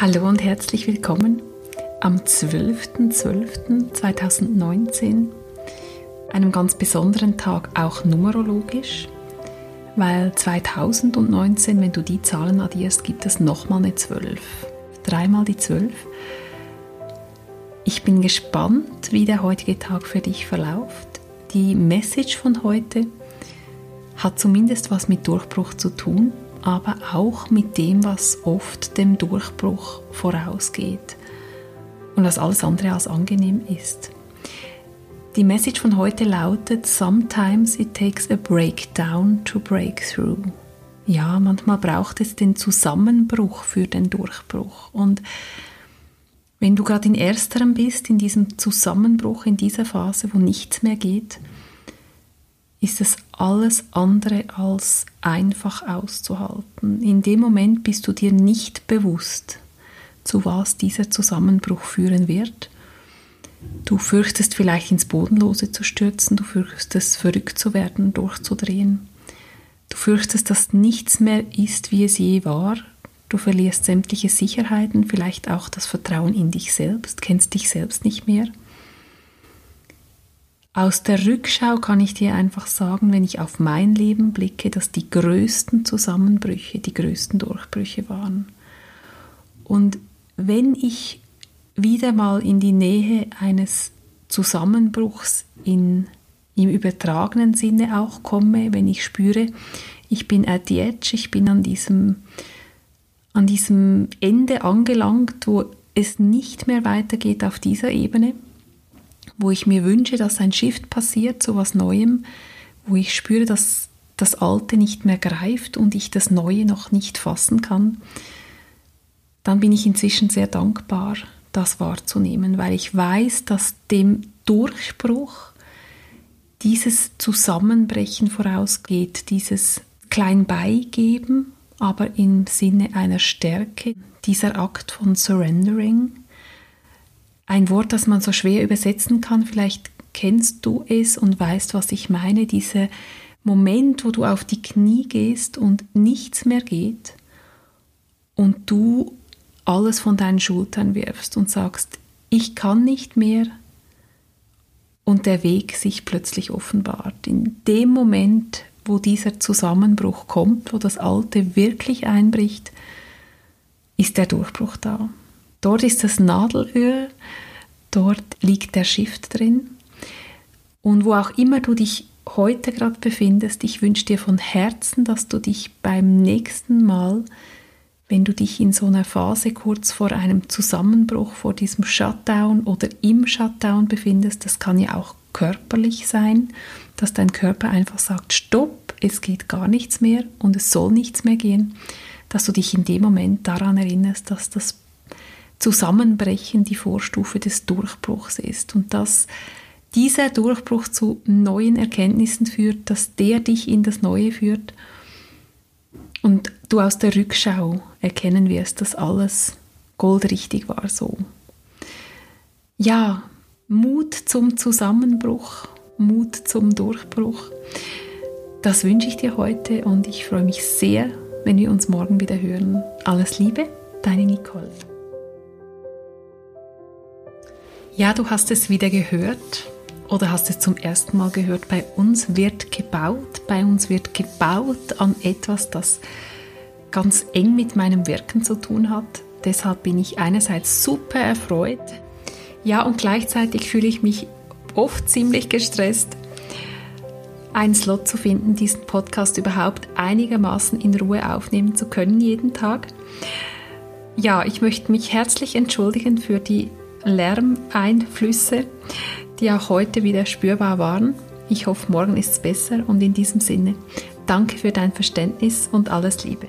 Hallo und herzlich willkommen am 12.12.2019, einem ganz besonderen Tag, auch numerologisch, weil 2019, wenn du die Zahlen addierst, gibt es nochmal eine 12. Dreimal die 12. Ich bin gespannt, wie der heutige Tag für dich verläuft. Die Message von heute hat zumindest was mit Durchbruch zu tun aber auch mit dem, was oft dem Durchbruch vorausgeht und was alles andere als angenehm ist. Die Message von heute lautet, Sometimes it takes a breakdown to break through. Ja, manchmal braucht es den Zusammenbruch für den Durchbruch. Und wenn du gerade in ersterem bist, in diesem Zusammenbruch, in dieser Phase, wo nichts mehr geht, ist es alles andere als einfach auszuhalten. In dem Moment bist du dir nicht bewusst, zu was dieser Zusammenbruch führen wird. Du fürchtest vielleicht ins Bodenlose zu stürzen, du fürchtest verrückt zu werden, durchzudrehen. Du fürchtest, dass nichts mehr ist, wie es je war. Du verlierst sämtliche Sicherheiten, vielleicht auch das Vertrauen in dich selbst, kennst dich selbst nicht mehr. Aus der Rückschau kann ich dir einfach sagen, wenn ich auf mein Leben blicke, dass die größten Zusammenbrüche, die größten Durchbrüche waren. Und wenn ich wieder mal in die Nähe eines Zusammenbruchs in, im übertragenen Sinne auch komme, wenn ich spüre, ich bin at the edge, ich bin an diesem, an diesem Ende angelangt, wo es nicht mehr weitergeht auf dieser Ebene, wo ich mir wünsche, dass ein Shift passiert zu was Neuem, wo ich spüre, dass das Alte nicht mehr greift und ich das Neue noch nicht fassen kann, dann bin ich inzwischen sehr dankbar, das wahrzunehmen, weil ich weiß, dass dem Durchbruch dieses Zusammenbrechen vorausgeht, dieses klein beigeben, aber im Sinne einer Stärke, dieser Akt von Surrendering, ein Wort, das man so schwer übersetzen kann. Vielleicht kennst du es und weißt, was ich meine. Dieser Moment, wo du auf die Knie gehst und nichts mehr geht und du alles von deinen Schultern wirfst und sagst, ich kann nicht mehr und der Weg sich plötzlich offenbart. In dem Moment, wo dieser Zusammenbruch kommt, wo das Alte wirklich einbricht, ist der Durchbruch da. Dort ist das Nadelöhr, dort liegt der Shift drin. Und wo auch immer du dich heute gerade befindest, ich wünsche dir von Herzen, dass du dich beim nächsten Mal, wenn du dich in so einer Phase kurz vor einem Zusammenbruch, vor diesem Shutdown oder im Shutdown befindest, das kann ja auch körperlich sein, dass dein Körper einfach sagt, stopp, es geht gar nichts mehr und es soll nichts mehr gehen, dass du dich in dem Moment daran erinnerst, dass das Zusammenbrechen die Vorstufe des Durchbruchs ist und dass dieser Durchbruch zu neuen Erkenntnissen führt, dass der dich in das Neue führt und du aus der Rückschau erkennen wirst, dass alles goldrichtig war so. Ja, Mut zum Zusammenbruch, Mut zum Durchbruch. Das wünsche ich dir heute und ich freue mich sehr, wenn wir uns morgen wieder hören. Alles Liebe, deine Nicole. Ja, du hast es wieder gehört oder hast es zum ersten Mal gehört. Bei uns wird gebaut, bei uns wird gebaut an etwas, das ganz eng mit meinem Wirken zu tun hat. Deshalb bin ich einerseits super erfreut. Ja, und gleichzeitig fühle ich mich oft ziemlich gestresst, einen Slot zu finden, diesen Podcast überhaupt einigermaßen in Ruhe aufnehmen zu können jeden Tag. Ja, ich möchte mich herzlich entschuldigen für die Lärmeinflüsse, die auch heute wieder spürbar waren. Ich hoffe, morgen ist es besser und in diesem Sinne danke für dein Verständnis und alles Liebe.